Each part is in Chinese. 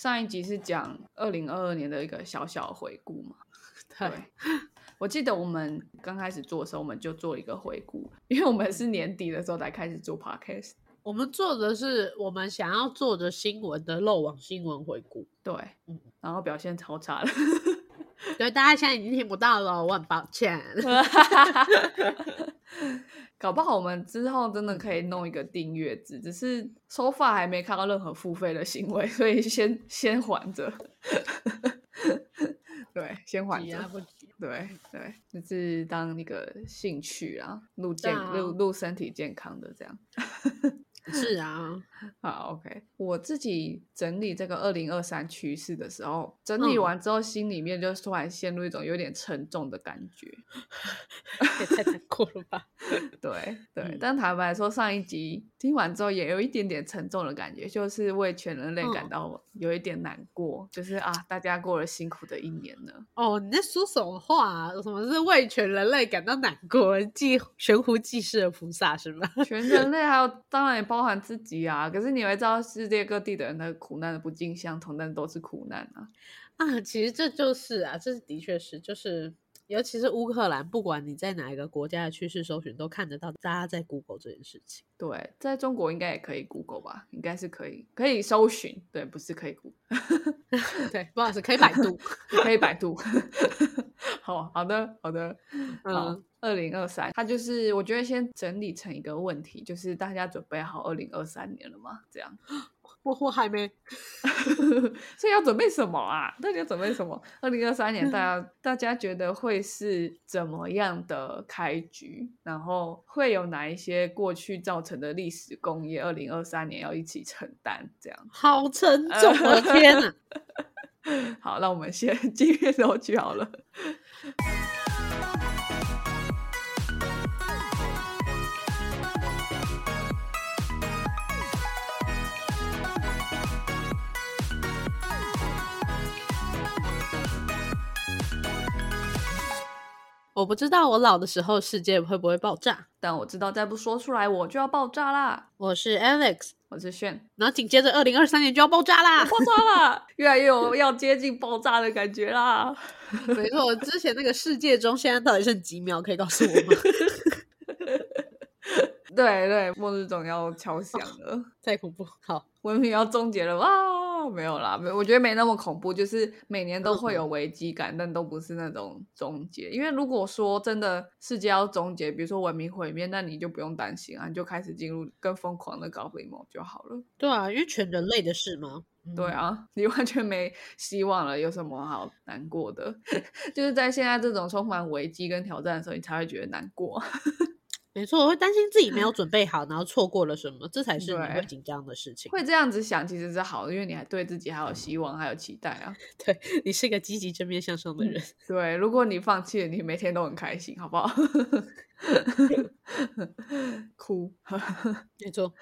上一集是讲二零二二年的一个小小回顾嘛。对，我记得我们刚开始做的时候，我们就做一个回顾，因为我们是年底的时候才开始做 podcast。我们做的是我们想要做的新闻的漏网新闻回顾。对，嗯然后表现超差的。对，大家现在已经听不到了，我很抱歉。搞不好我们之后真的可以弄一个订阅制，只是收发还没看到任何付费的行为，所以先先缓着。对，先缓着。对对，就是当一个兴趣啊，录健录录身体健康的这样。是啊，好，OK。我自己整理这个二零二三趋势的时候，整理嗯完之后，心里面就突然陷入一种有点沉重的感觉。也太难过了吧？对 对，嗯但坦白说，上一集听完之后也有一点点沉重的感觉，就是为全人类感嗯到有一点难过，就是啊，大家过了辛苦的一年了。哦，你在说什么话、啊？什么是为全人类感到难过？祭悬壶济世的菩萨是吗？全人类还有当然也包含自己啊，可是你会知道世界各地的人的苦难不尽相同，但都是苦难啊。啊，其实这就是啊，这的确是，就是尤其是乌克兰，不管你在哪一个国家的趋势搜寻，都看得到大家在 Google 这件事情。对，在中国应该也可以 Google 吧？应该是可以，可以搜寻。对，不是可以 Google，对，不好意思，可以百度。可以百度。好好的好的，好嗯，，二零二三，它就是我觉得先整理成一个问题，就是大家准备好二零二三年了吗？这样，我我还没。所以要准备什么啊？到底要准备什么？二零二三年大家大家觉得会是怎么样的开局？然后会有哪一些过去造成的历史工业，二零二三年要一起承担？这样。好沉重，天哪！好，那我们先进乐首曲好了。我不知道我老的时候世界会不会爆炸。但我知道再不说出来，我就要爆炸啦！我是 Alex，我是炫，然后紧接着二零二三年就要爆炸啦。爆炸啦！越来越有要接近爆炸的感觉啦！没错，之前那个世界中现在到底剩几秒？可以告诉我吗？对对，末日总要敲响了，太恐怖。好，文明要终结了哇！没有啦，没，我觉得没那么恐怖，就是每年都会有危机感，但都不是那种终结。因为如果说真的世界要终结，比如说文明毁灭，那你就不用担心啊，你就开始进入更疯狂的高飞梦就好了。对啊，因为全人类的事嘛。对啊，你完全没希望了，有什么好难过的？就是在现在这种充满危机跟挑战的时候，你才会觉得难过。没错，我会担心自己没有准备好，然后错过了什么，这才是你会紧张的事情。会这样子想其实是好的，因为你还对自己还有希望，还有期待啊。对你是个积极正面向上的人。对，如果你放弃了，你每天都很开心，好不好？哭。没错，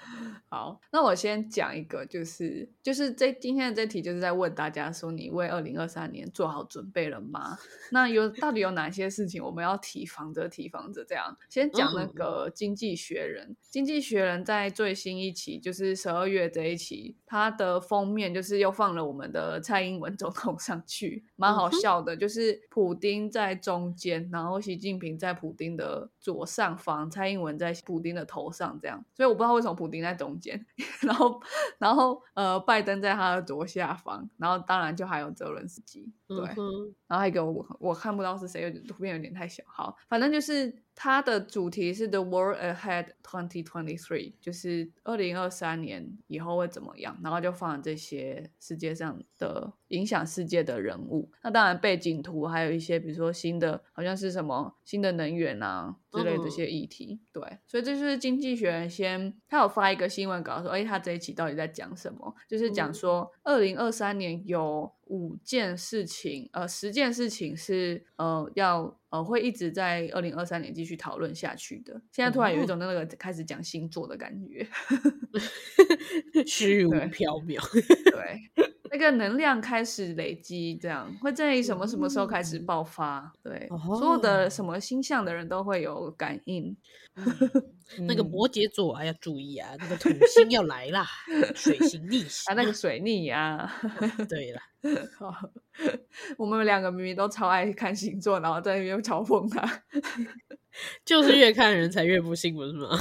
好，那我先讲一个，就是就是这今天的这题就是在问大家说，你为二零二三年做好准备了吗？那有到底有哪些事情我们要提防着提防着？这样，先讲那嗯个《经济学人》，经济学人》在最新一期，就是十二月这一期，它的封面就是又放了我们的蔡英文总统上去，蛮好笑的，就是普丁在中间，然后习近平在普丁的左上方，蔡英文在普丁的头上，这样，所以我不知道为什么普丁在中间，然后然后呃，拜登在他的左下方，然后当然就还有泽伦斯基，对，嗯，然后还有一个我我看不到是谁，有点图片有点太小。好，反正就是它的主题是 The World Ahead 2023，就是二零二三年以后会怎么样，然后就放了这些世界上的影响世界的人物。那当然背景图还有一些，比如说新的好像是什么新的能源啊之类这些议题。对，所以这就是经济学人先他有发一个新闻稿说，哎，他这一期到底在讲什么？就是讲嗯说二零二三年有五件事情，呃，十件事情是呃要呃会一直在二零二三年继续讨论下去的。现在突然有一种那个开始讲星座的感觉，虚无缥缈。对那个能量开始累积，这样会在什么什么时候开始爆发？对，所有的什么星象的人都会有感应。那个摩羯座啊，要注意啊，那个土星要来啦，水星逆行 啊，那个水逆啊。对了，好，我们两个明明都超爱看星座，然后在那边嘲讽他，就是越看人才越不信，不是吗？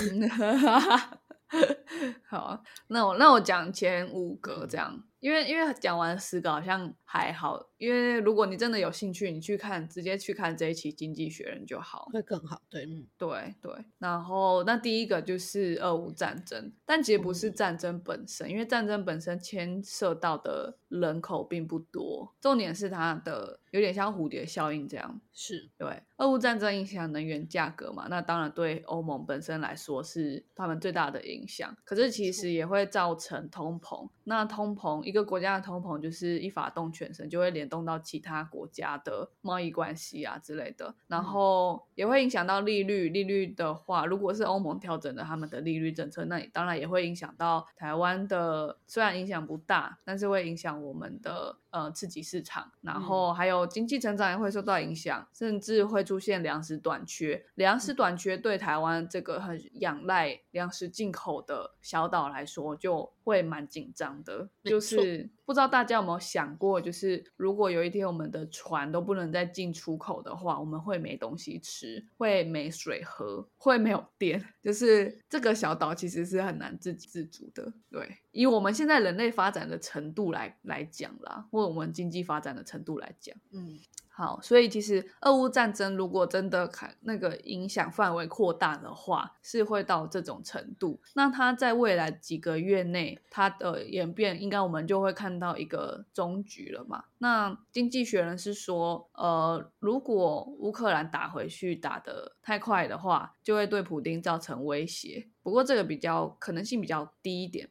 好，那我那我讲前五个这样。因为因为讲完十个好像还好，因为如果你真的有兴趣，你去看直接去看这一期《经济学人》就好，会更好。对，嗯，对对。然后那第一个就是俄乌战争，但其实不是战争本身，因为战争本身牵涉到的人口并不多，重点是它的有点像蝴蝶效应这样。是对，俄乌战争影响能源价格嘛？那当然对欧盟本身来说是他们最大的影响，可是其实也会造成通膨。那通膨。一个国家的通膨就是一发动全身，就会联动到其他国家的贸易关系啊之类的，然后也会影响到利率。利率的话，如果是欧盟调整了他们的利率政策，那当然也会影响到台湾的，虽然影响不大，但是会影响我们的。呃，刺激市场，然后还有经济成长也会受到影响，甚至会出现粮食短缺。粮食短缺对台湾这个很仰赖粮食进口的小岛来说，就会蛮紧张的。就是不知道大家有没有想过，就是如果有一天我们的船都不能再进出口的话，我们会没东西吃，会没水喝，会没有电。就是这个小岛其实是很难自给自足的。对，以我们现在人类发展的程度来来讲啦。或我们经济发展的程度来讲，嗯，好，所以其实俄乌战争如果真的看那个影响范围扩大的话，是会到这种程度。那它在未来几个月内，它的演变应该我们就会看到一个终局了嘛？那经济学人是说，呃，如果乌克兰打回去打得太快的话，就会对普丁造成威胁。不过这个比较可能性比较低一点。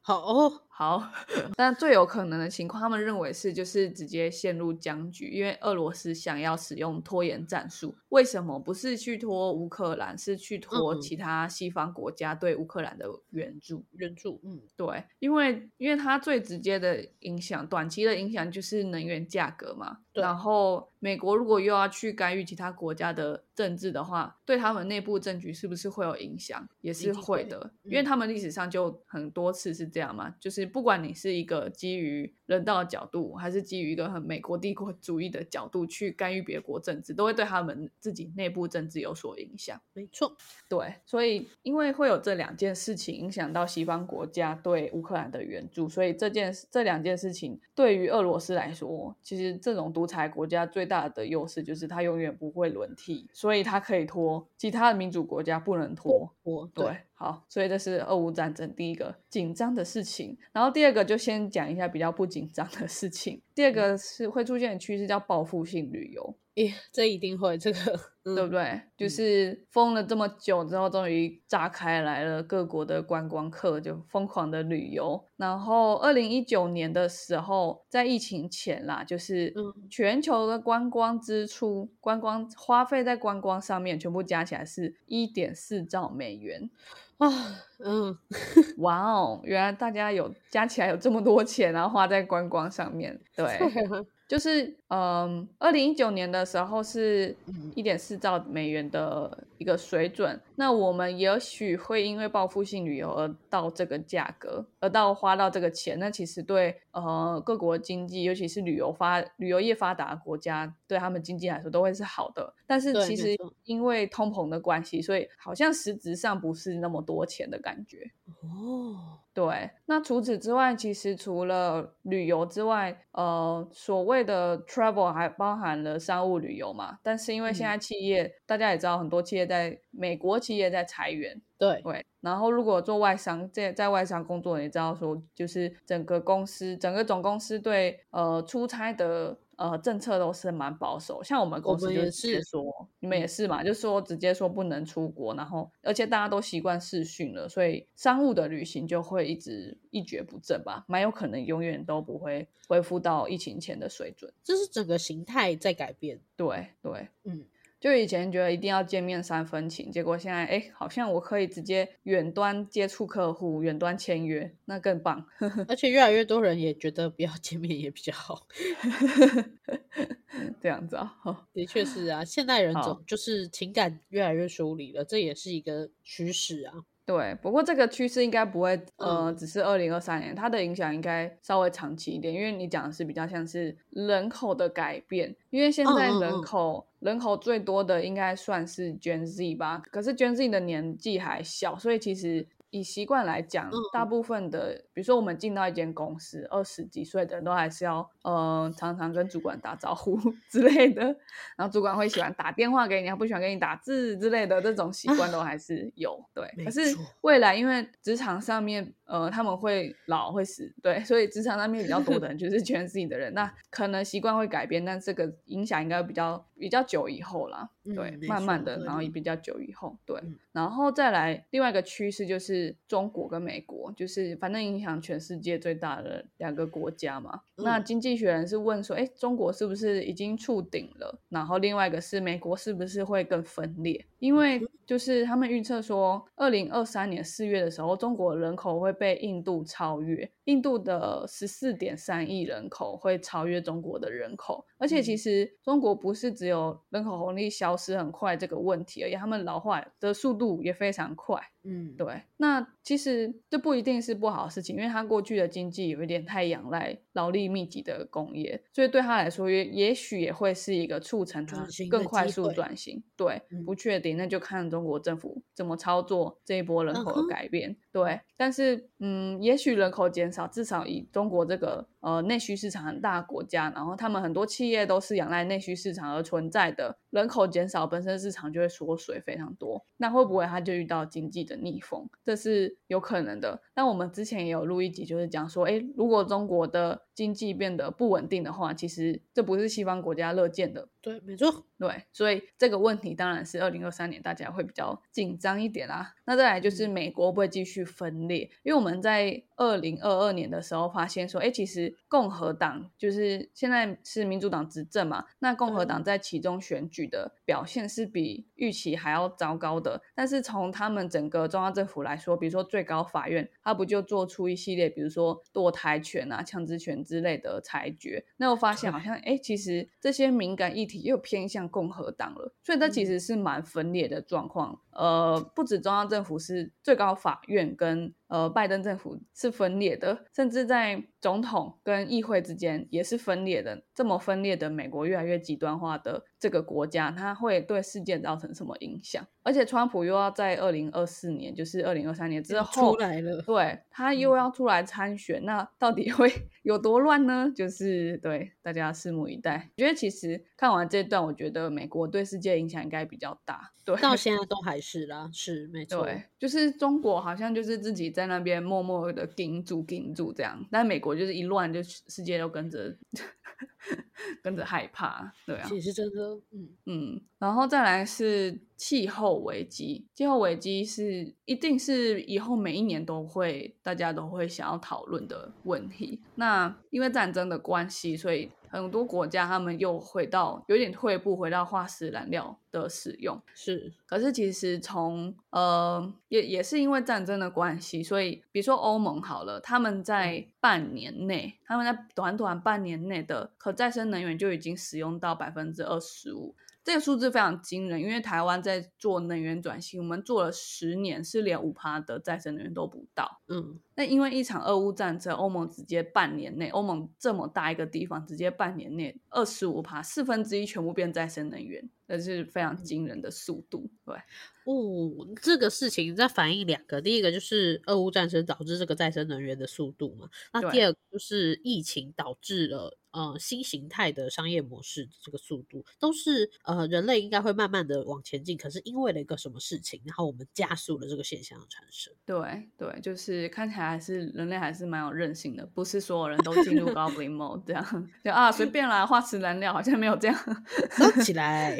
好哦。好，但最有可能的情况，他们认为是就是直接陷入僵局，因为俄罗斯想要使用拖延战术。为什么不是去拖乌克兰，是去拖其他西方国家对乌克兰的援助？援助，嗯，对，因为因为它最直接的影响，短期的影响就是能源价格嘛。然后美国如果又要去干预其他国家的政治的话，对他们内部政局是不是会有影响？也是会的，因为他们历史上就很多次是这样嘛，就是。不管你是一个基于人道的角度，还是基于一个很美国帝国主义的角度去干预别国政治，都会对他们自己内部政治有所影响。没错，对，所以因为会有这两件事情影响到西方国家对乌克兰的援助，所以这件这两件事情对于俄罗斯来说，其实这种独裁国家最大的优势就是它永远不会轮替，所以它可以拖，其他的民主国家不能拖。对。好，所以这是俄乌战争第一个紧张的事情，然后第二个就先讲一下比较不紧张的事情。第二个是会出现的趋势叫报复性旅游。耶，这一定会，这个对不对？就是封了这么久之后，终于炸开来了，各国的观光客就疯狂的旅游。然后，二零一九年的时候，在疫情前啦，就是全球的观光支出、观光花费在观光上面，全部加起来是一点四兆美元啊！嗯，哇哦，原来大家有加起来有这么多钱，然后花在观光上面，对。就是，嗯，二零一九年的时候是一点四兆美元的一个水准。那我们也许会因为报复性旅游而到这个价格，而到花到这个钱。那其实对呃各国经济，尤其是旅游发旅游业发达国家，对他们经济来说都会是好的。但是其实因为通膨的关系，所以好像实质上不是那么多钱的感觉。哦。对，那除此之外，其实除了旅游之外，呃，所谓的 travel 还包含了商务旅游嘛。但是因为现在企业，大家也知道，很多企业在美国企业在裁员，对对。然后如果做外商，在在外商工作，你知道说，就是整个公司，整个总公司对呃出差的。呃，政策都是蛮保守，像我们公司就直接说，你们也是嘛，就说直接说不能出国，然后而且大家都习惯视讯了，所以商务的旅行就会一直一蹶不振吧，蛮有可能永远都不会恢复到疫情前的水准。这是整个形态在改变，对对，嗯。就以前觉得一定要见面三分情，结果现在哎，好像我可以直接远端接触客户，远端签约，那更棒。而且越来越多人也觉得不要见面也比较好。这样子啊，的确是啊，现代人总就是情感越来越疏离了，这也是一个趋势啊。对，不过这个趋势应该不会，呃，只是二零二三年，它的影响应该稍微长期一点，因为你讲的是比较像是人口的改变，因为现在人口人口最多的应该算是 Gen Z 吧，可是 Gen Z 的年纪还小，所以其实。以习惯来讲，大部分的，比如说我们进到一间公司，二十几岁的人都还是要，呃，常常跟主管打招呼 之类的。然后主管会喜欢打电话给你，他不喜欢给你打字之类的，这种习惯都还是有。对，可是未来因为职场上面，呃，他们会老会死，对，所以职场上面比较多的人就是全自己的人，那可能习惯会改变，但这个影响应该比较比较久以后啦。对，慢慢的，然后也比较久以后，对，然后再来另外一个趋势就是中国跟美国，就是反正影响全世界最大的两个国家嘛。那经济学人是问说，哎，中国是不是已经触顶了？然后另外一个是美国是不是会更分裂？因为就是他们预测说，二零二三年四月的时候，中国人口会被印度超越，印度的十四点三亿人口会超越中国的人口，而且其实中国不是只有人口红利消失很快这个问题而已，他们老化的速度也非常快。嗯，对。那其实这不一定是不好的事情，因为他过去的经济有一点太仰赖劳力密集的工业，所以对他来说也也许也会是一个促成他更快速转型。对，不确定，那就看中国政府怎么操作这一波人口的改变。对，但是嗯，也许人口减少，至少以中国这个呃内需市场很大的国家，然后他们很多企业都是仰赖内需市场而存在的，人口减少，本身市场就会缩水非常多。那会不会他就遇到经济的逆风？这是有可能的。那我们之前也有录一集，就是讲说，哎，如果中国的经济变得不稳定的话，其实这不是西方国家乐见的。对，没错。对，所以这个问题当然是二零二三年大家会比较紧张一点啦。那再来就是美国会不会继续分裂？因为我们在二零二二年的时候发现说，哎，其实共和党就是现在是民主党执政嘛，那共和党在其中选举的表现是比预期还要糟糕的。但是从他们整个中央政府来说，比如说最高法院，他不就做出一系列，比如说堕胎权啊、枪支权之类的裁决？那我发现好像，哎，其实这些敏感议题又偏向。共和党了，所以这其实是蛮分裂的状况。呃，不止中央政府是最高法院跟呃拜登政府是分裂的，甚至在总统跟议会之间也是分裂的。这么分裂的美国越来越极端化的这个国家，它会对世界造成什么影响？而且川普又要在二零二四年，就是二零二三年之后出来了，对他又要出来参选，那到底会 有多乱呢？就是对大家拭目以待。我觉得其实看完这段，我觉得美国对世界影响应该比较大。对，到现在都还是啦，是没错。对，就是中国好像就是自己在那边默默的顶住顶住这样，但美国就是一乱，就世界都跟着 跟着害怕，对啊。其实真的，嗯嗯，然后再来是气候危机，气候危机是一定是以后每一年都会大家都会想要讨论的问题。那因为战争的关系，所以。很多国家他们又回到有点退步，回到化石燃料的使用是。可是其实从呃也也是因为战争的关系，所以比如说欧盟好了，他们在半年内，他们在短短半年内的可再生能源就已经使用到百分之二十五。这个数字非常惊人，因为台湾在做能源转型，我们做了十年，是连五趴的再生能源都不到。嗯，那因为一场俄乌战争，欧盟直接半年内，欧盟这么大一个地方，直接半年内二十五趴，四分之一全部变再生能源，这是非常惊人的速度。对。哦，这个事情在反映两个，第一个就是俄乌战争导致这个再生能源的速度嘛，那第二个就是疫情导致了呃新形态的商业模式这个速度，都是呃人类应该会慢慢的往前进，可是因为了一个什么事情，然后我们加速了这个现象的产生。对对，就是看起来还是人类还是蛮有韧性的，不是所有人都进入 Goblin Mode 这样，就啊随便啦，化石燃料好像没有这样，收起来，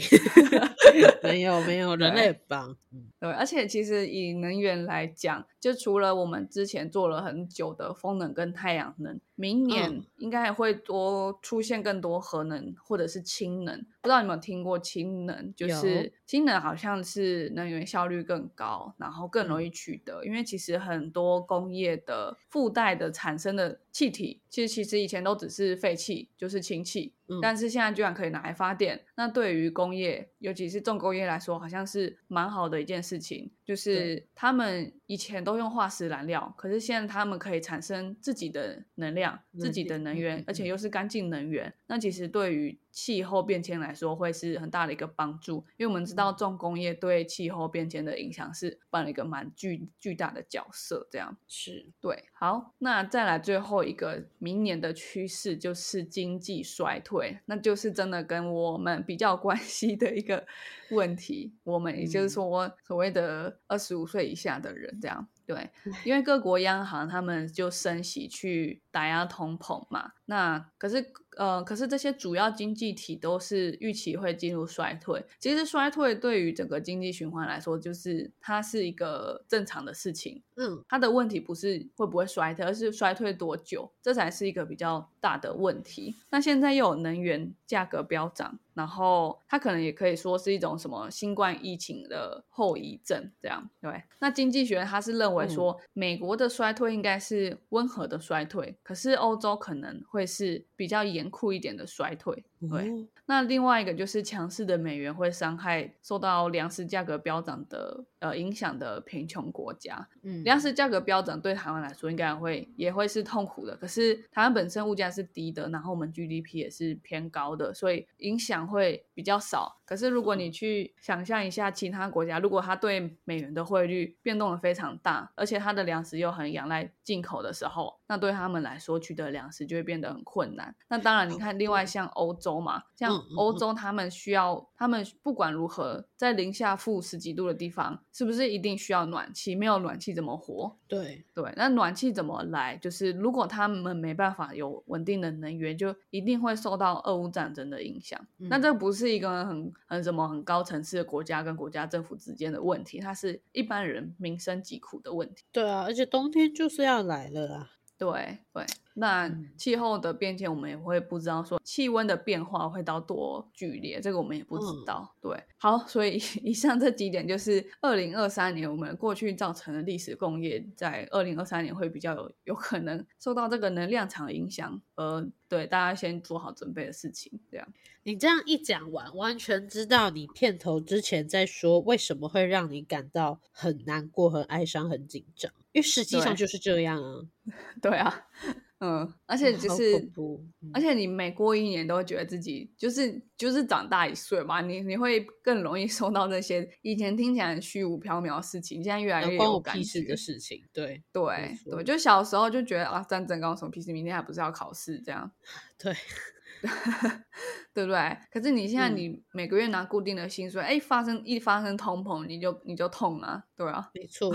没有没有，人类棒。对，而且其实以能源来讲，就除了我们之前做了很久的风能跟太阳能，明年应该还会多出现更多核能或者是氢能，不知道你有没有听过氢能？就是氢能好像是能源效率更高，然后更容易取得。因为其实很多工业的附带的产生的气体，其实其实以前都只是废气，就是氢气。但是现在居然可以拿来发电，那对于工业，尤其是重工业来说，好像是蛮好的一件事情。就是他们以前都用化石燃料，可是现在他们可以产生自己的能量、自己的能源，而且又是干净能源。那其实对于气候变迁来说，会是很大的一个帮助。因为我们知道重工业对气候变迁的影响是扮了一个蛮巨巨大的角色。这样是对。好，那再来最后一个明年的趋势就是经济衰退，那就是真的跟我们比较关系的一个 问题。我们也就是说所谓的。二十五岁以下的人，这样对，因为各国央行他们就升息去打压通膨嘛。那可是呃，可是这些主要经济体都是预期会进入衰退。其实衰退对于整个经济循环来说，就是它是一个正常的事情。嗯，它的问题不是会不会衰退，而是衰退多久，这才是一个比较大的问题。那现在又有能源价格飙涨。然后它可能也可以说是一种什么新冠疫情的后遗症，这样对。那经济学他是认为说，美国的衰退应该是温和的衰退，可是欧洲可能会是比较严酷一点的衰退。对，那另外一个就是强势的美元会伤害受到粮食价格飙涨的呃影响的贫穷国家。嗯，粮食价格飙涨对台湾来说应该会也会是痛苦的。可是台湾本身物价是低的，然后我们 GDP 也是偏高的，所以影响会比较少。可是如果你去想象一下其他国家，如果它对美元的汇率变动的非常大，而且它的粮食又很仰赖进口的时候，那对他们来说取得粮食就会变得很困难。那当然，你看另外像欧洲。嘛，像欧洲，他们需要，他们不管如何，在零下负十几度的地方，是不是一定需要暖气？没有暖气怎么活？对对，那暖气怎么来？就是如果他们没办法有稳定的能源，就一定会受到俄乌战争的影响。那这不是一个很很什么很高层次的国家跟国家政府之间的问题，它是一般人民生疾苦的问题。对啊，而且冬天就是要来了啊。对。对。那气候的变迁，我们也会不知道说气温的变化会到多剧烈，这个我们也不知道。对，好，所以 以上这几点就是二零二三年我们过去造成的历史工业，在二零二三年会比较有有可能受到这个能量场影响，呃，对大家先做好准备的事情。这样，你这样一讲完，完全知道你片头之前在说为什么会让你感到很难过、很哀伤、很紧张，因为实际上就是这样啊。对啊。嗯，而且就是，而且你每过一年都会觉得自己就是就是长大一岁嘛，你你会更容易受到那些以前听起来虚无缥缈的事情，现在越来越有感觉的事情。对对对，就小时候就觉得啊，战争刚什么屁事，明天还不是要考试这样。对。对不对？可是你现在你每个月拿固定的薪水，哎，发生一发生通膨，你就你就痛啊，对啊，没错，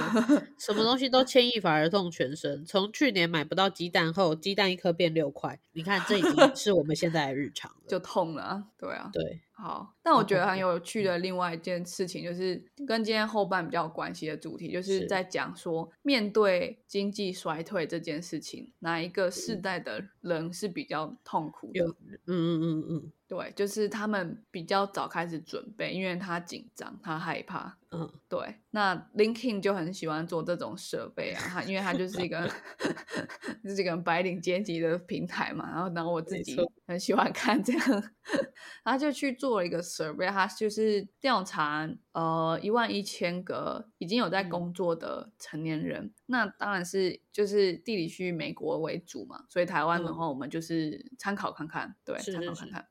什么东西都牵一发而痛全身。从去年买不到鸡蛋后，鸡蛋一颗变六块，你看这已经是我们现在的日常 了，就痛了，对啊，对。好，但我觉得很有趣的另外一件事情，就是跟今天后半比较有关系的主题，就是在讲说面对经济衰退这件事情，哪一个世代的人是比较痛苦的？嗯嗯嗯嗯。对，就是他们比较早开始准备，因为他紧张，他害怕。嗯，对。那 LinkedIn 就很喜欢做这种设备啊，他因为他就 是一个 就是一个白领阶级的平台嘛。然后，然后我自己很喜欢看这样，他就去做了一个设备，他就是调查呃一万一千个已经有在工作的成年人。那当然是就是地理区美国为主嘛，所以台湾的话，我们就是参考看看，对，参考看看。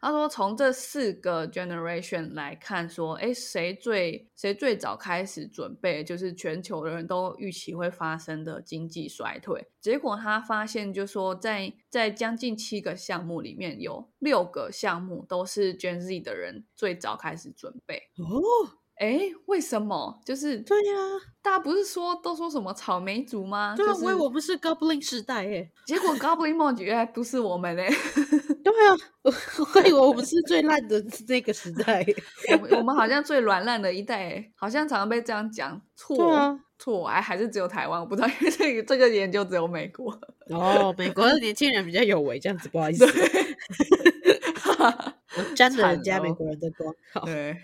他说：“从这四个 generation 来看，说，哎，谁最谁最早开始准备，就是全球的人都预期会发生的经济衰退。结果他发现，就说在在将近七个项目里面，有六个项目都是 Gen Z 的人最早开始准备。哦。”哎，为什么？就是对呀，大家不是说都说什么草莓族吗？对啊，以为我们是 Goblin 时代哎，结果 Goblin d 原来不是我们嘞。对啊，我以为我们是最烂的 那个时代，我们我们好像最软烂的一代，好像常常被这样讲。错错，哎，还是只有台湾，我不知道，因为这个这个研究只有美国。哦，美国的年轻人比较有为，这样子不好意思。我 沾了人家美国人的光。对，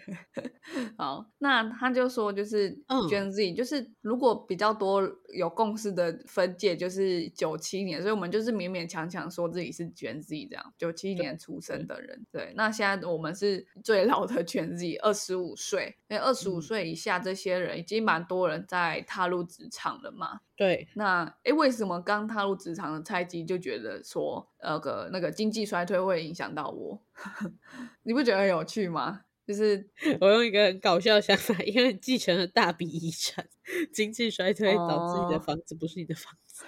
好，那他就说，就是 Gen Z，就是如果比较多有共识的分界，就是九七年，所以我们就是勉勉强强说自己是 Gen Z 这样，九七年出生的人。对，那现在我们是最老的 Gen Z，二十五岁，因为二十五岁以下这些人已经蛮多人在踏入职场了嘛。对，那哎，为什么刚踏入职场的菜鸡就觉得说，那个那个经济衰退会影响到我？你不觉得很有趣吗？就是我用一个很搞笑的想法，因为继承了大笔遗产，经济衰退导致你的房子不是你的房子。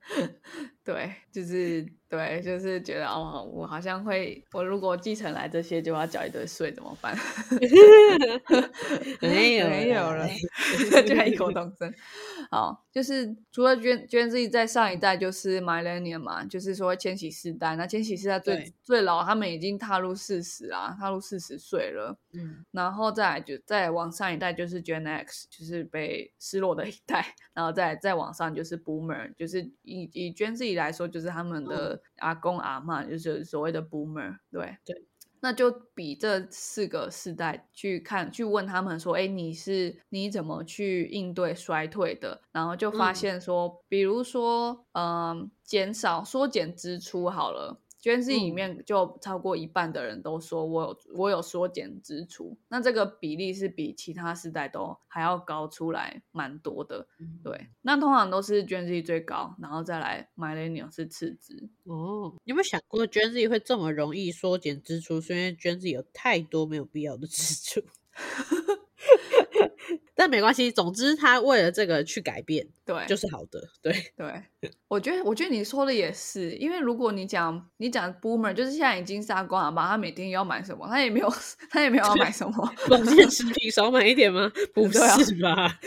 对，就是对，就是觉得哦，我好像会，我如果继承来这些，就要缴一堆税，怎么办？没有，没有了，就异口同声。好，就是除了捐捐自己在上一代就是 millennium 嘛，就是说千禧世代。那千禧世代最最老，他们已经踏入四十啊，踏入四十岁了。嗯，然后再来就再往上一代就是 Gen X，就是被失落的一代。然后再再往上就是 Boomer，就是以以捐自己来说，就是他们的阿公阿妈，就是所谓的 Boomer。对对。那就比这四个世代去看，去问他们说：“哎，你是你怎么去应对衰退的？”然后就发现说，比如说，嗯，减少缩减支出好了。捐资里面就超过一半的人都说我有我有缩减支出，那这个比例是比其他世代都还要高出来蛮多的。对，那通常都是捐资最高，然后再来 millennial 是次之。哦，有没有想过捐资会这么容易缩减支出？是因为捐资有太多没有必要的支出。但没关系，总之他为了这个去改变，对，就是好的，对对。我觉得，我觉得你说的也是，因为如果你讲你讲 boomer，就是现在已经杀光了吧？他每天要买什么？他也没有，他也没有要买什么，保健食品少买一点吗？不 是吧？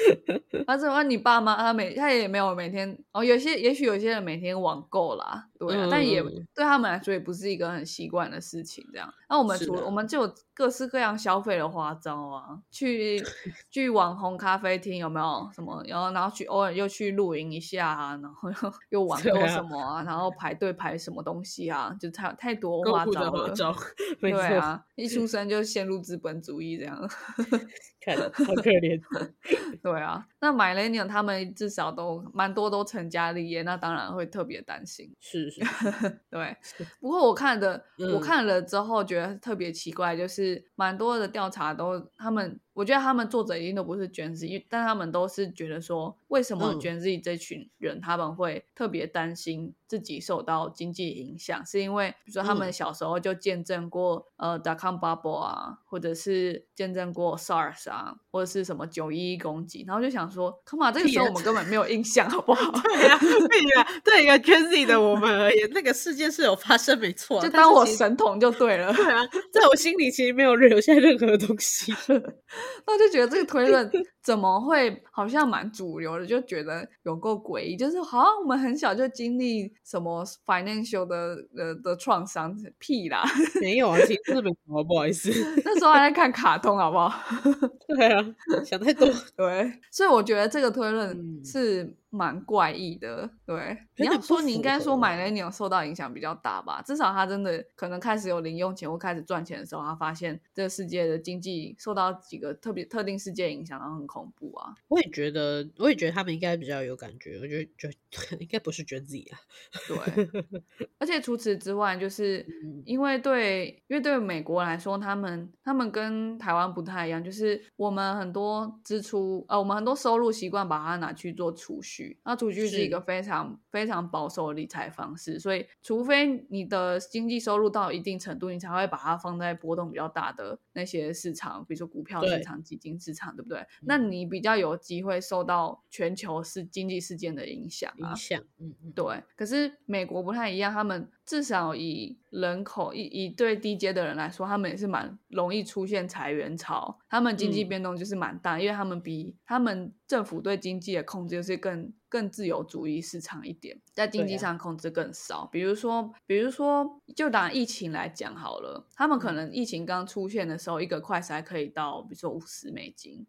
他是问你爸妈，他每他也没有每天哦，有些也许有些人每天网购啦，对啊，但也对他们来说也不是一个很习惯的事情。这样，那我们除了我们就有各式各样消费的花招啊，去去网红咖啡厅有没有什么？然后然后去偶尔又去露营一下啊，然后又。又网购什么啊？然后排队排什么东西啊？就太太多花招了。对啊，一出生就陷入资本主义这样。看，好可怜。对啊，那 Millennial 他们至少都蛮多都成家立业，那当然会特别担心。是是，对。不过我看的，我看了之后觉得特别奇怪，就是蛮多的调查都他们。我觉得他们作者一定都不是卷子但他们都是觉得说，为什么卷子这群人他们会特别担心自己受到经济影响，是因为比如说他们小时候就见证过呃 dot com bubble 啊，或者是见证过 SARS 啊，或者是什么九一一攻击，然后就想说，come on，这个时候我们根本没有印象，好不好？对呀，对呀，对一个捐 Z 的我们而言，那个事件是有发生，没错，就当我神童就对了。对啊，在我心里其实没有留下任何东西。那就觉得这个推论怎么会好像蛮主流的，就觉得有够诡异。就是好像我们很小就经历什么 financial 的呃的创伤，屁啦，没有啊，其实没什不好意思。那时候还在看卡通，好不好？对啊，想太多。对，所以我觉得这个推论是。蛮怪异的，对。你要说你应该说买了你有受到影响比较大吧？至少他真的可能开始有零用钱或开始赚钱的时候，他发现这个世界的经济受到几个特别特定事件影响，然后很恐怖啊。我也觉得，我也觉得他们应该比较有感觉。我觉得，就 应该不是觉得自己啊。对。而且除此之外，就是因为对，因为对美国来说，他们他们跟台湾不太一样，就是我们很多支出，呃，我们很多收入习惯把它拿去做储蓄。那储蓄是一个非常非常保守的理财方式，所以除非你的经济收入到一定程度，你才会把它放在波动比较大的那些市场，比如说股票市场、基金市场，对不对？那你比较有机会受到全球是经济事件的影响。影响，嗯嗯，对。可是美国不太一样，他们。至少以人口以以对低阶的人来说，他们也是蛮容易出现裁员潮，他们经济变动就是蛮大，因为他们比他们政府对经济的控制就是更更自由主义市场一点，在经济上控制更少。比如说，比如说，就拿疫情来讲好了，他们可能疫情刚出现的时候，一个快筛可以到，比如说五十美金。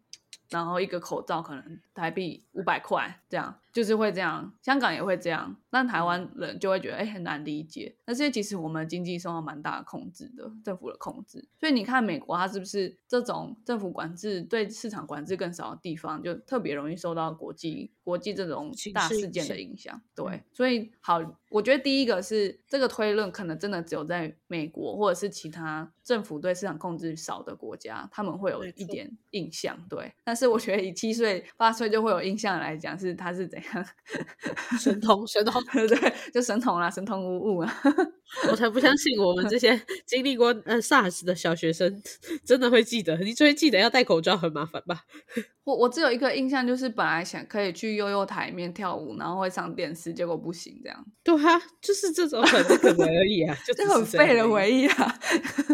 然后一个口罩可能台币五百块这样，就是会这样，香港也会这样，但台湾人就会觉得哎很难理解。那这些其实我们经济受到蛮大的控制的，政府的控制。所以你看美国，它是不是这种政府管制对市场管制更少的地方，就特别容易受到国际国际这种大事件的影响？对，所以好，我觉得第一个是这个推论可能真的只有在美国或者是其他政府对市场控制少的国家，他们会有一点印象。对，但是我觉得以七岁八岁就会有印象来讲，是他是怎样神童 神童，对，就神童啦，神童无误啊！我才不相信我们这些经历过呃 SARS 的小学生 真的会记得。你最记得要戴口罩很麻烦吧？我我只有一个印象，就是本来想可以去悠悠台里面跳舞，然后会上电视，结果不行，这样。对啊，就是这种很可能而已啊，就很废的回忆啊。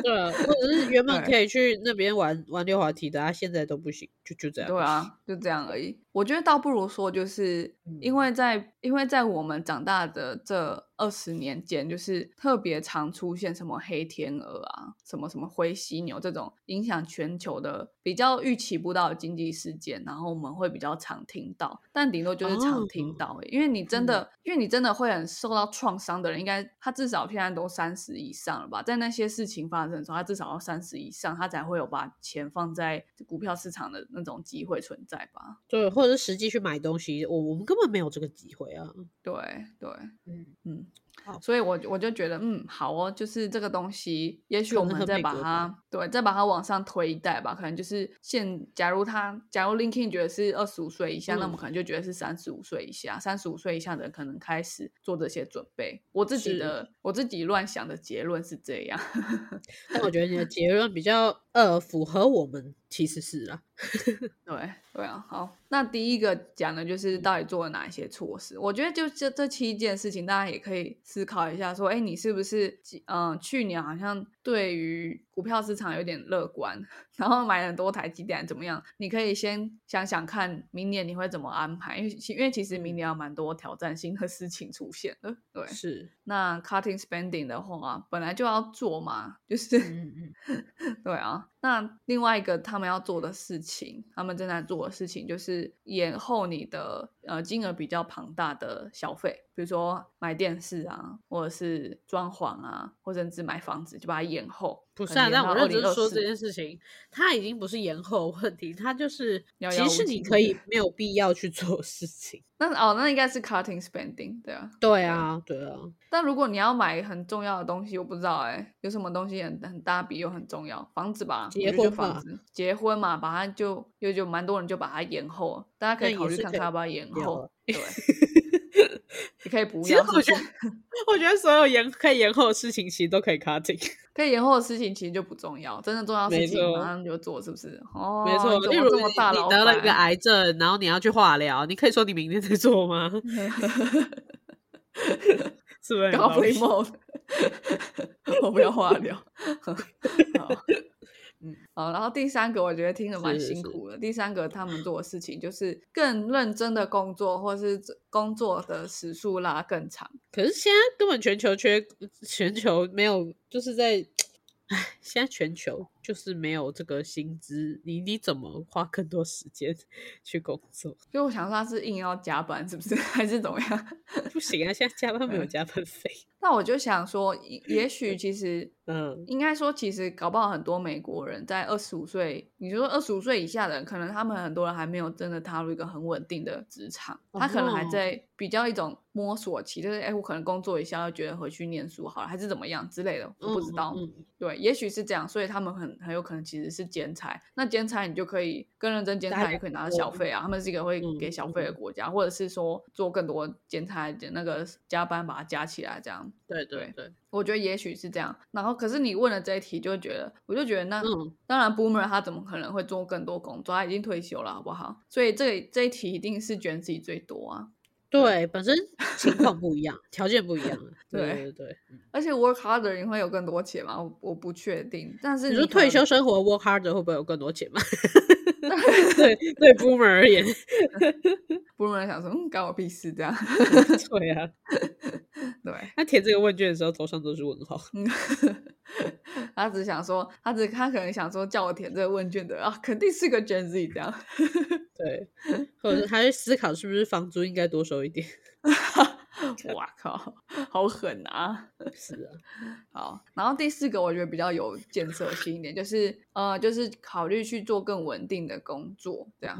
对，或者是原 本可以去那边玩玩溜滑梯的，啊，现在都不行，就就这样。对啊，就这样而已。我觉得倒不如说，就是因为在因为在我们长大的这二十年间，就是特别常出现什么黑天鹅啊，什么什么灰犀牛这种影响全球的比较预期不到的经济事件，然后我们会比较常听到，但顶多就是常听到。因为你真的，因为你真的会很受到创伤的人，应该他至少现在都三十以上了吧？在那些事情发生的时候，他至少要三十以上，他才会有把钱放在股票市场的那种机会存在吧？对。或者是实际去买东西，我我们根本没有这个机会啊！对对，嗯嗯。所以，我我就觉得，嗯，好哦，就是这个东西，也许我们再把它，对，再把它往上推一代吧。可能就是现，假如他，假如 Linkin 觉得是二十五岁以下，那我们可能就觉得是三十五岁以下，三十五岁以下的人可能开始做这些准备。我自己的，我自己乱想的结论是这样。但我觉得你的结论比较呃符合我们，其实是啦。对对啊，好，那第一个讲的就是到底做了哪一些措施。我觉得就这这七件事情，大家也可以。思考一下，说，哎，你是不是，嗯，去年好像对于股票市场有点乐观，然后买很多台积电怎么样？你可以先想想看，明年你会怎么安排？因为因为其实明年有蛮多挑战性的事情出现的。对，是。那 cutting spending 的话，本来就要做嘛，就是，对啊。那另外一个他们要做的事情，他们正在做的事情就是延后你的呃金额比较庞大的消费。比如说买电视啊，或者是装潢啊，或者是买房子，就把它延后。不是啊，但我认真说这件事情，它已经不是延后问题，它就是其实你可以没有必要去做事情。那哦，那应该是 cutting spending，对啊，对啊，对啊。但如果你要买很重要的东西，我不知道哎，有什么东西很很大笔又很重要？房子吧，结婚房子，结婚嘛，把它就又就蛮多人就把它延后，大家可以考虑看看要不要延后。对。你可以不要。我觉得，我觉得所有延可以延后的事情，其实都可以 cutting。可以延后的事情，其实就不重要。真的重要事情马上就做，是不是？哦，没错。例如你得了一个癌症，然后你要去化疗，你可以说你明天再做吗？是不是？搞 l 我不要化疗。嗯，好，然后第三个我觉得听着蛮辛苦的。第三个他们做的事情就是更认真的工作，或是工作的时数拉更长。可是现在根本全球缺，全球没有，就是在，唉，现在全球。就是没有这个薪资，你你怎么花更多时间去工作？就我想说他是硬要加班，是不是 还是怎么样？不行啊，现在加班没有加班费。那我就想说，也许其实，嗯，应该说其实搞不好很多美国人在二十五岁，你说二十五岁以下的人，可能他们很多人还没有真的踏入一个很稳定的职场，他可能还在比较一种摸索期，就是哎，我可能工作一下，又觉得回去念书好了，还是怎么样之类的，我不知道。对，也许是这样，所以他们很。很有可能其实是兼差，那兼差你就可以更认真兼差，也可以拿到小费啊。他们是一个会给小费的国家，或者是说做更多兼差的那个加班，把它加起来这样。对对对，我觉得也许是这样。然后可是你问了这一题，就觉得我就觉得那当然，Boomer 他怎么可能会做更多工作？他已经退休了，好不好？所以这这一题一定是卷自己最多啊。对，本身情况不一样，条件不一样。对对对，而且 work harder 你会有更多钱吗？我我不确定。但是你说退休生活 work harder 会不会有更多钱吗？对对，boomer 而言，boomer 想说，嗯，关我屁事这样。对啊。对，他填这个问卷的时候头上都是问号。他只想说，他只他可能想说，叫我填这个问卷的啊，肯定是个 Gen Z 这样。对，或者他在思考是不是房租应该多收一点。哇靠，好狠啊！是啊，好。然后第四个我觉得比较有建设性一点，就是呃，就是考虑去做更稳定的工作，这样。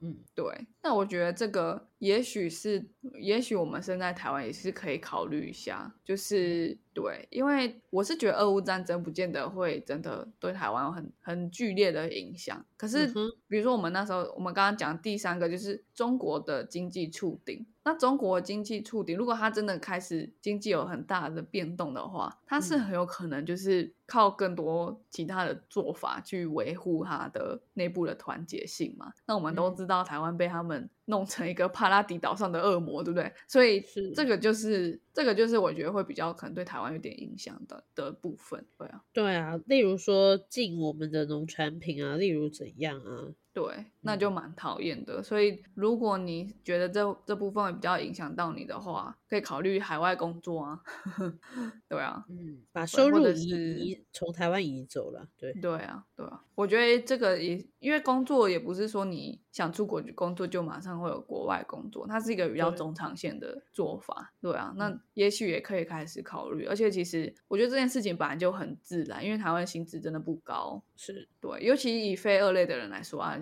嗯，对。那我觉得这个也许是，也许我们身在台湾也是可以考虑一下，就是对，因为我是觉得俄乌战争不见得会真的对台湾有很很剧烈的影响。可是比如说我们那时候，我们刚刚讲第三个就是中国的经济触顶。那中国经济触底，如果它真的开始经济有很大的变动的话，它是很有可能就是靠更多其他的做法去维护它的内部的团结性嘛。那我们都知道台湾被他们弄成一个帕拉迪岛上的恶魔，对不对？所以这个就是这个就是我觉得会比较可能对台湾有点影响的的部分，对啊，对啊，例如说进我们的农产品啊，例如怎样啊。对，那就蛮讨厌的。所以，如果你觉得这这部分比较影响到你的话，可以考虑海外工作啊。对啊，嗯，把收入移从台湾移走了。对，对啊，对啊。我觉得这个也因为工作也不是说你想出国去工作就马上会有国外工作，它是一个比较中长线的做法。对啊，那也许也可以开始考虑。而且，其实我觉得这件事情本来就很自然，因为台湾薪资真的不高。是对，尤其以非二类的人来说啊。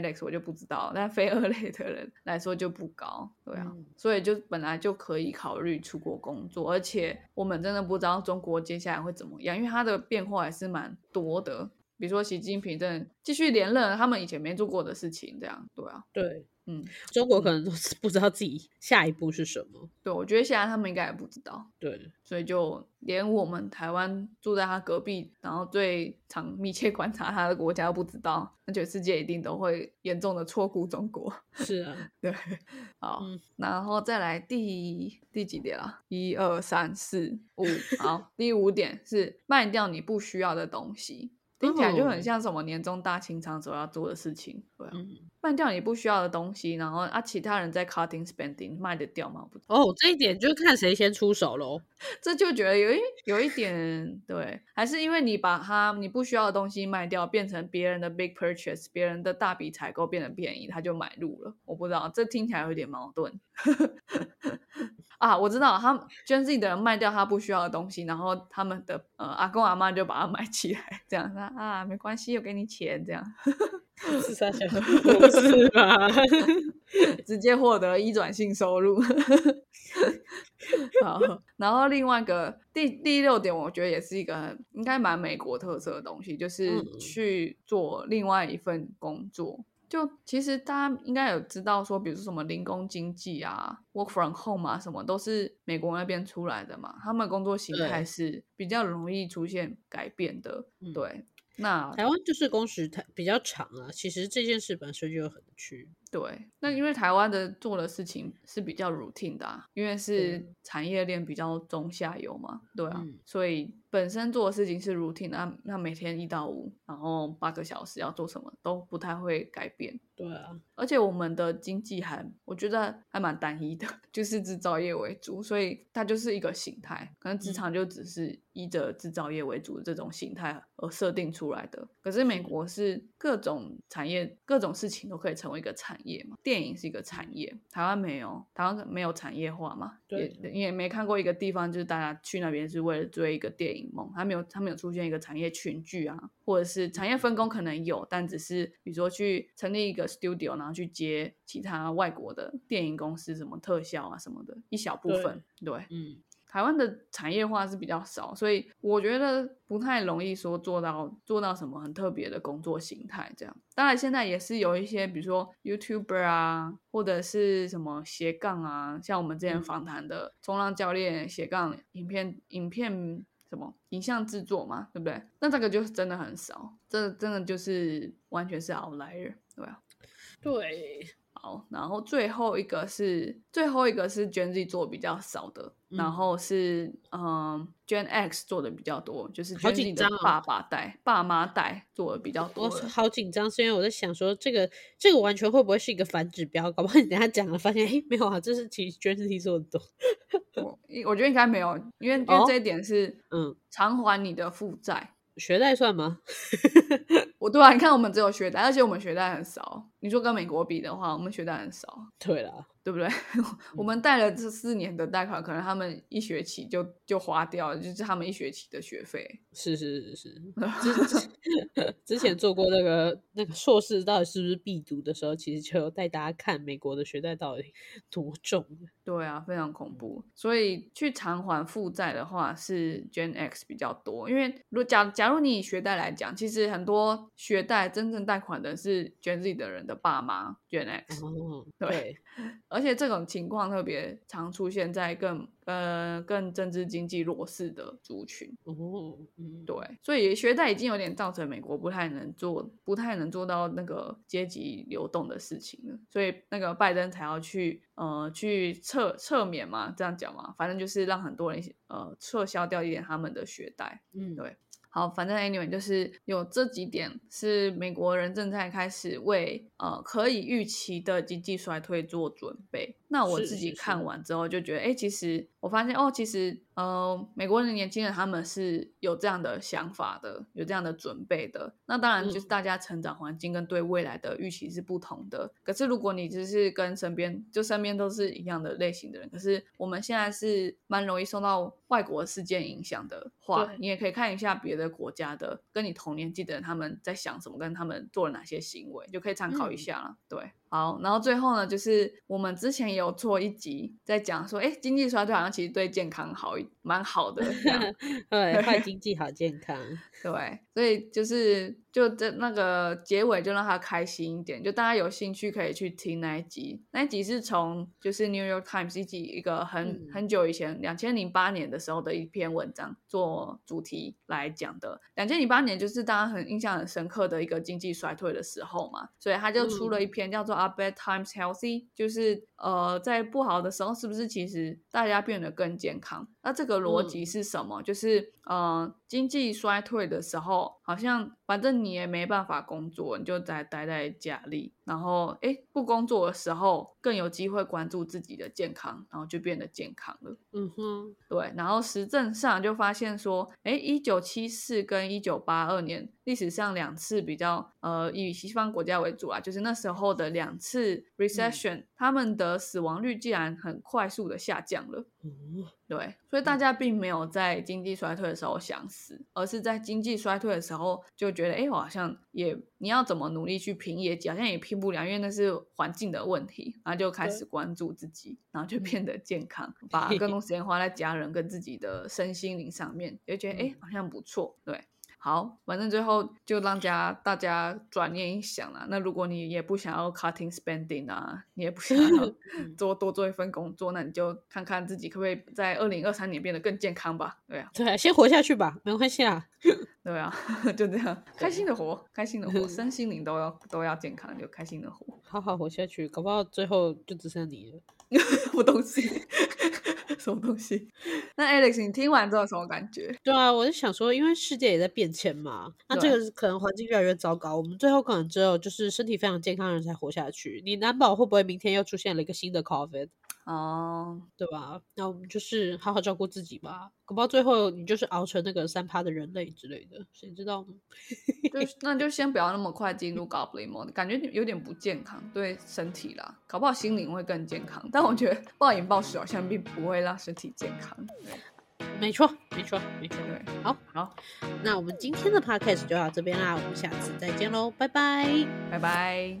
Alex，我就不知道，但非二类的人来说就不高，对啊，所以就本来就可以考虑出国工作，而且我们真的不知道中国接下来会怎么样，因为它的变化还是蛮多的。比如说习近平真的继续连任，他们以前没做过的事情，这样对啊，对。嗯，中国可能都是不知道自己下一步是什么。对，我觉得现在他们应该也不知道。对，所以就连我们台湾住在他隔壁，然后最常密切观察他的国家都不知道，那全世界一定都会严重的错估中国。是啊，对。好，然后再来第第几点啊？一二三四五。好，第五点是卖掉你不需要的东西。听起来就很像什么年终大清仓所要做的事情，对啊，卖掉你不需要的东西，然后啊，其他人在 cutting spending 卖得掉吗？不哦，这一点就看谁先出手喽。这就觉得有一有一点对，还是因为你把它你不需要的东西卖掉，变成别人的 big purchase，别人的大笔采购变得便宜，他就买入了。我不知道，这听起来有点矛盾。啊，我知道，他捐自己的人卖掉他不需要的东西，然后他们的呃阿公阿妈就把它买起来，这样他啊没关系，我给你钱，这样是啥想不是吧？直接获得一转性收入。好，然后另外一个第第六点，我觉得也是一个应该蛮美国特色的东西，就是去做另外一份工作。就其实大家应该有知道说，比如说什么零工经济啊，work from home 啊，什么都是美国那边出来的嘛。他们工作形态是比较容易出现改变的。对，那台湾就是工时太比较长啊。其实这件事本身就有很趣。对，那因为台湾的做的事情是比较 routine 的，因为是产业链比较中下游嘛，对啊，所以本身做的事情是 routine，那那每天一到五，然后八个小时要做什么都不太会改变。对啊，而且我们的经济还我觉得还蛮单一的，就是制造业为主，所以它就是一个形态，可能职场就只是依着制造业为主的这种形态而设定出来的。可是美国是各种产业、各种事情都可以成为一个产。业嘛，电影是一个产业，台湾没有，台湾没有产业化嘛，也也没看过一个地方，就是大家去那边是为了追一个电影梦，还没有，他没有出现一个产业群聚啊，或者是产业分工可能有，但只是比如说去成立一个 studio，然后去接其他外国的电影公司，什么特效啊什么的，一小部分，对，嗯。台湾的产业化是比较少，所以我觉得不太容易说做到做到什么很特别的工作形态。这样，当然现在也是有一些，比如说 YouTuber 啊，或者是什么斜杠啊，像我们之前访谈的冲浪教练斜杠影片影片影像制作嘛，对不对？那这个就是真的很少，这真的就是完全是 outlier，对吧？对。好，然后最后一个是最后一个是 Gen Z 做比较少的，然嗯后是嗯 Gen X 做的比较多，就是好 Gen Z 的紧张哦爸爸代、爸妈带做的比较多我。好紧张，是因为我在想说，这个这个完全会不会是一个反指标？搞不好你等一下讲了，发现诶没有啊，这是其实 Gen Z 做的多。我我觉得应该没有，因为因为哦这一点是嗯，偿还你的负债。学贷算吗？我对啊，你看我们只有学贷，而且我们学贷很少。你说跟美国比的话，我们学贷很少，对啦，对不对？我们贷了这四年的贷款，可能他们一学期就就花掉了，就是他们一学期的学费。是是是是，之前做过那个那个硕士到底是不是必读的时候，其实就有带大家看美国的学贷到底多重。对啊，非常恐怖。所以去偿还负债的话，是 Gen X 比较多。因为如果假假如你以学贷来讲，其实很多学贷真正贷款的是 Gen Z 的人的爸妈 Gen X。哦，对对，而且这种情况特别常出现在更呃更政治经济弱势的族群。哦，嗯，对，所以学贷已经有点造成美国不太能做，不太能做到那个阶级流动的事情了。所以那个拜登才要去呃去撤撤免嘛，这样讲嘛，反正就是让很多人呃撤销掉一点他们的学贷。嗯，对好，反正 anyway 就是有这几点是美国人正在开始为呃可以预期的经济衰退做准备。那我自己看完之后就觉得，哎，其实我发现哦，其实呃，美国的年轻人他们是有这样的想法的，有这样的准备的。那当然就是嗯大家成长环境跟对未来的预期是不同的。可是如果你只是跟身边就身边都是一样的类型的人，可是我们现在是蛮容易受到外国事件影响的话，你也可以看一下别的国家的跟你同年纪的人他们在想什么，跟他们做了哪些行为，就可以参考一一下了。对，好，然后最后呢，就是我们之前有做一集在讲说，哎，经济衰退好像其实对健康好一蛮好的。对，坏经济好健康。对，所以就是就这那个结尾就让他开心一点，就大家有兴趣可以去听那一集。那一集是从就是 New York Times 一集一个很、嗯很久以前，两千零八年的时候的一篇文章做主题来讲的。两千零八年就是大家很印象很深刻的一个经济衰退的时候嘛，所以他就出了一篇叫做《Are Bad Times Healthy》，就是呃在不好的时候是不是其实大家变得更健康？那这个逻辑是什么？就是呃经济衰退的时候，好像反正你也没办法工作，你就在待在家里，然后诶不工作的时候更有机会关注自己的健康，然后就变得健康了。嗯哼，对，然后实证上就发现说，诶，一九七四跟一九八二年历史上两次比较，呃，以西方国家为主啊，就是那时候的两次 recession，、他们的死亡率竟然很快速的下降了。哦，对，所以大家并没有在经济衰退的时候想死，而是在经济衰退的时候就觉得，哎，我好像也你要怎么努力去拼业绩，好像也拼不了，因为那是环境的问题，然后就开始关注自己，然后就变得健康，把更多时间花在家人跟自己的身心灵上面，就觉得哎，嗯。好像不错，对。好，反正最后就让家大家转念一想啦。那如果你也不想要 cutting spending 啊，你也不想要 做多多做一份工作，那你就看看自己可不可以在二零二三年变得更健康吧。对啊，对啊，先活下去吧，没关系啊。对啊，就这样，开心的活，开心的活，身心灵都要都要健康，就开心的活。好好活下去，搞不好最后就只剩你了。什么东西？什么东西？那 Alex，你听完之后有什么感觉？对啊，我就想说，因为世界也在变迁嘛，那这个可能环境越来越糟糕，我们最后可能只有就是身体非常健康的人才活下去。你难保会不会明天又出现了一个新的 COVID，哦，对吧？那我们就是好好照顾自己吧，搞不好最后你就是熬成那个三趴的人类之类的，谁知道呢？就那就先不要那么快进入 Goblin mode，感觉有点不健康，对身体啦，搞不好心灵会更健康。但我觉得暴饮暴食好像并不会让身体健康。对没错，没错，没错。对，好，好，那我们今天的 podcast 就到这边啦，我们下次再见喽，拜拜。拜拜。